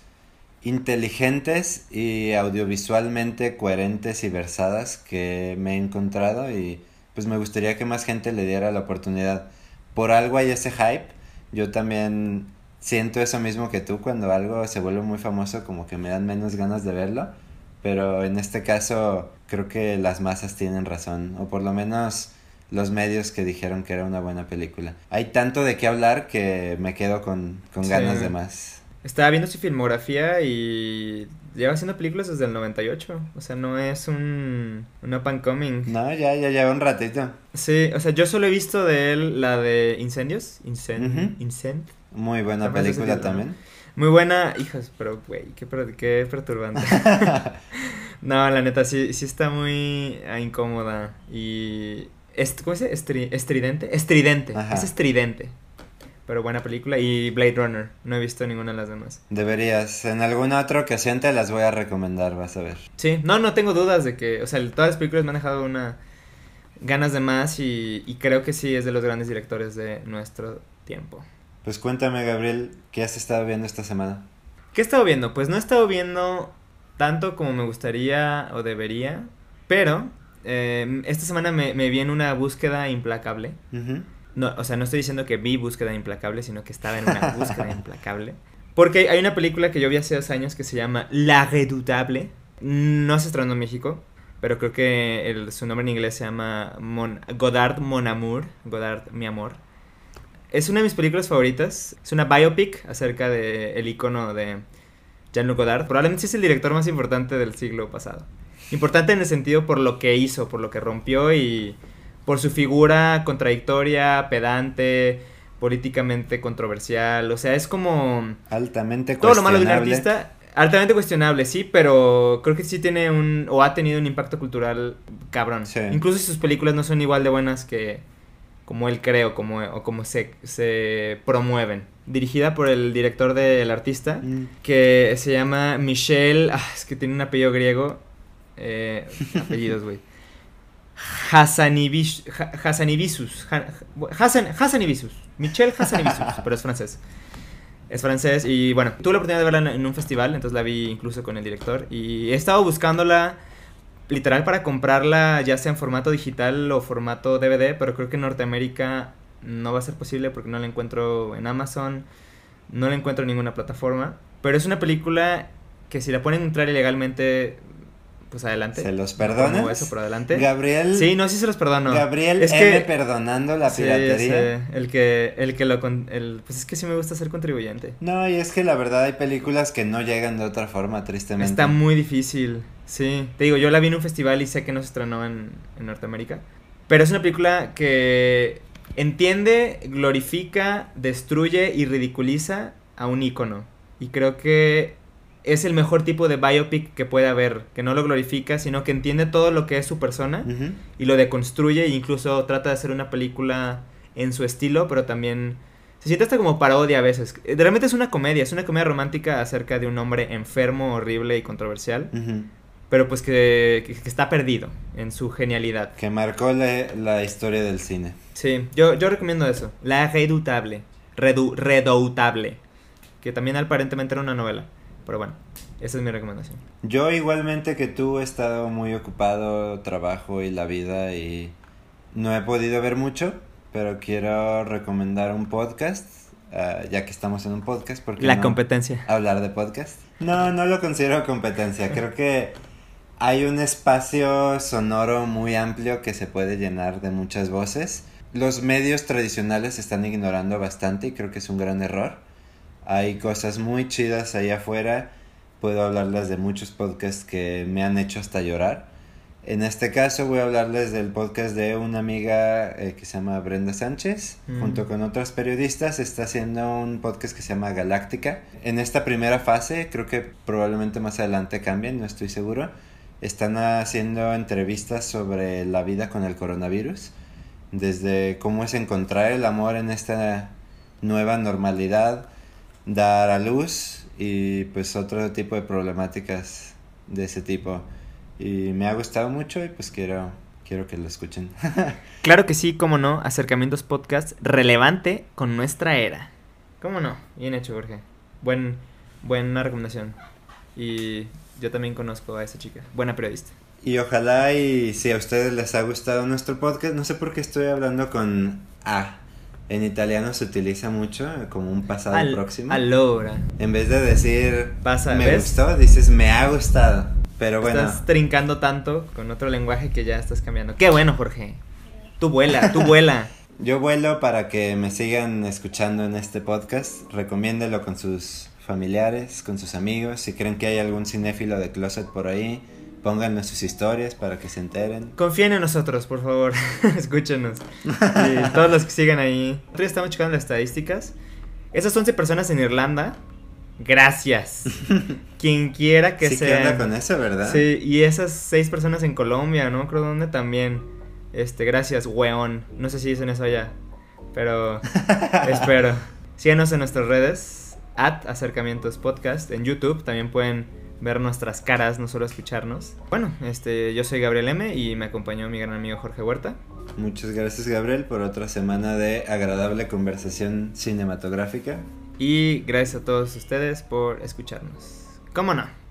inteligentes y audiovisualmente coherentes y versadas que me he encontrado y pues me gustaría que más gente le diera la oportunidad. Por algo hay ese hype. Yo también siento eso mismo que tú cuando algo se vuelve muy famoso como que me dan menos ganas de verlo. Pero en este caso creo que las masas tienen razón. O por lo menos los medios que dijeron que era una buena película. Hay tanto de qué hablar que me quedo con, con Sí. ganas de más. Estaba viendo su filmografía y lleva haciendo películas desde el 98. O sea, no es un, un up and coming. No, ya, ya lleva un ratito. Sí, o sea, yo solo he visto de él la de Incendios. Incend, Ujú. Incend. Muy buena También película también. Muy buena, hijos, pero güey, qué, qué perturbante. no, la neta, sí, sí está muy ah, incómoda. Y. est- ¿Cómo se dice? Estri- estridente. Estridente. Ajá. Es estridente. Pero buena película. Y Blade Runner. No he visto ninguna de las demás. Deberías. En alguna otra ocasión te las voy a recomendar, vas a ver. Sí, no, no tengo dudas de que. O sea, todas las películas me han dejado una. ganas de más. Y, y creo que sí es de los grandes directores de nuestro tiempo. Pues cuéntame, Gabriel, ¿qué has estado viendo esta semana? ¿Qué he estado viendo? Pues no he estado viendo tanto como me gustaría o debería, pero eh, esta semana me, me vi en una búsqueda implacable. Ujú. No, o sea, no estoy diciendo que vi búsqueda implacable, sino que estaba en una búsqueda implacable. Porque hay una película que yo vi hace dos años que se llama La Redoutable. No se estrenó en México, pero creo que el- su nombre en inglés se llama Mon- Godard Mon Amour. Godard Mi Amor. Es una de mis películas favoritas. Es una biopic acerca del el icono de Jean-Luc Godard. Probablemente sí es el director más importante del siglo pasado. Importante en el sentido por lo que hizo, por lo que rompió y por su figura contradictoria, pedante, políticamente controversial. O sea, es como Altamente todo lo malo de un artista. Altamente cuestionable, sí, pero creo que sí tiene un, o ha tenido un impacto cultural cabrón. Sí. Incluso si sus películas no son igual de buenas que como él cree o como, o como se, se promueven. Dirigida por el director del artista, Mm. que se llama Michel, ah, es que tiene un apellido griego, eh, apellidos, güey. Hassanibisus, Ha- Hassan, Hassanibisus, Michel Hassanibisus, pero es francés. Es francés y bueno, tuve la oportunidad de verla en, en un festival, entonces la vi incluso con el director y he estado buscándola literal para comprarla ya sea en formato digital o formato DVD, pero creo que en Norteamérica no va a ser posible porque no la encuentro en Amazon, no la encuentro en ninguna plataforma, pero es una película que si la pueden entrar ilegalmente, pues adelante. ¿Se los No promuevo eso, pero adelante. Gabriel. Sí, no, sí se los perdono. Gabriel es M que perdonando la Sí, piratería. sí, el que el que lo el pues es que sí me gusta ser contribuyente. No, y es que la verdad hay películas que no llegan de otra forma, tristemente. Está muy difícil. Sí, te digo, yo la vi en un festival y sé que no se estrenó en, en Norteamérica. Pero es una película que entiende, glorifica, destruye y ridiculiza a un ícono. Y creo que es el mejor tipo de biopic que puede haber. Que no lo glorifica, sino que entiende todo lo que es su persona y lo deconstruye e incluso trata de hacer una película en su estilo, pero también se siente hasta como parodia a veces. Eh, Realmente es una comedia, es una comedia romántica acerca de un hombre enfermo, horrible y controversial, pero pues que, que- que está perdido en su genialidad. Que marcó la, la historia del cine. Sí, yo, yo recomiendo eso. La Redoutable. Redu Redoutable. Que también aparentemente era una novela. Pero bueno, esa es mi recomendación. Yo igualmente que tú he estado muy ocupado, trabajo y la vida y no he podido ver mucho, pero quiero recomendar un podcast, ah, ya que estamos en un podcast, porque La no competencia. hablar de podcast. No, no lo considero competencia, creo que hay un espacio sonoro muy amplio que se puede llenar de muchas voces. Los medios tradicionales se están ignorando bastante y creo que es un gran error. Hay cosas muy chidas ahí afuera. Puedo hablarles de muchos podcasts que me han hecho hasta llorar. En este caso voy a hablarles del podcast de una amiga eh, que se llama Brenda Sánchez. Mm. Junto con otros periodistas está haciendo un podcast que se llama Galáctica. En esta primera fase, creo que probablemente más adelante cambien, no estoy seguro. Están haciendo entrevistas sobre la vida con el coronavirus. Desde cómo es encontrar el amor en esta nueva normalidad, dar a luz y pues otro tipo de problemáticas de ese tipo. Y me ha gustado mucho y pues quiero, quiero que lo escuchen. Claro que sí, cómo no. Acercamientos podcast relevante con nuestra era. ¿Cómo no? Bien hecho, Jorge. Buen, buena recomendación. Y yo también conozco a esa chica. Buena periodista. Y ojalá y si a ustedes les ha gustado nuestro podcast, no sé por qué estoy hablando con A. En italiano se utiliza mucho como un pasado Al- próximo. Allora. En vez de decir Pasa, me ¿ves? gustó, dices me ha gustado. Pero bueno, Estás trincando tanto con otro lenguaje que ya estás cambiando. Qué bueno, Jorge. Tú vuela, tú vuela. yo vuelo para que me sigan escuchando en este podcast. Recomiéndelo con sus familiares, con sus amigos. Si creen que hay algún cinéfilo de closet por ahí, pónganlo en sus historias para que se enteren. Confíen en nosotros, por favor. Escúchenos. Y todos los que sigan ahí. Nosotros estamos checando las estadísticas. Esas 11 personas en Irlanda. Gracias. Quien quiera que sí sea. anda con eso, ¿verdad? Sí, y esas 6 personas en Colombia, no creo dónde también. Este, gracias, weón. No sé si dicen eso allá. Pero espero. Síganos en nuestras redes. At Acercamientos Podcast. En YouTube también pueden ver nuestras caras, no solo escucharnos. Bueno, este, yo soy Gabriel M y me acompañó mi gran amigo Jorge Huerta. Muchas gracias Gabriel por otra semana de agradable conversación cinematográfica. Y gracias a todos ustedes por escucharnos. ¿Cómo no?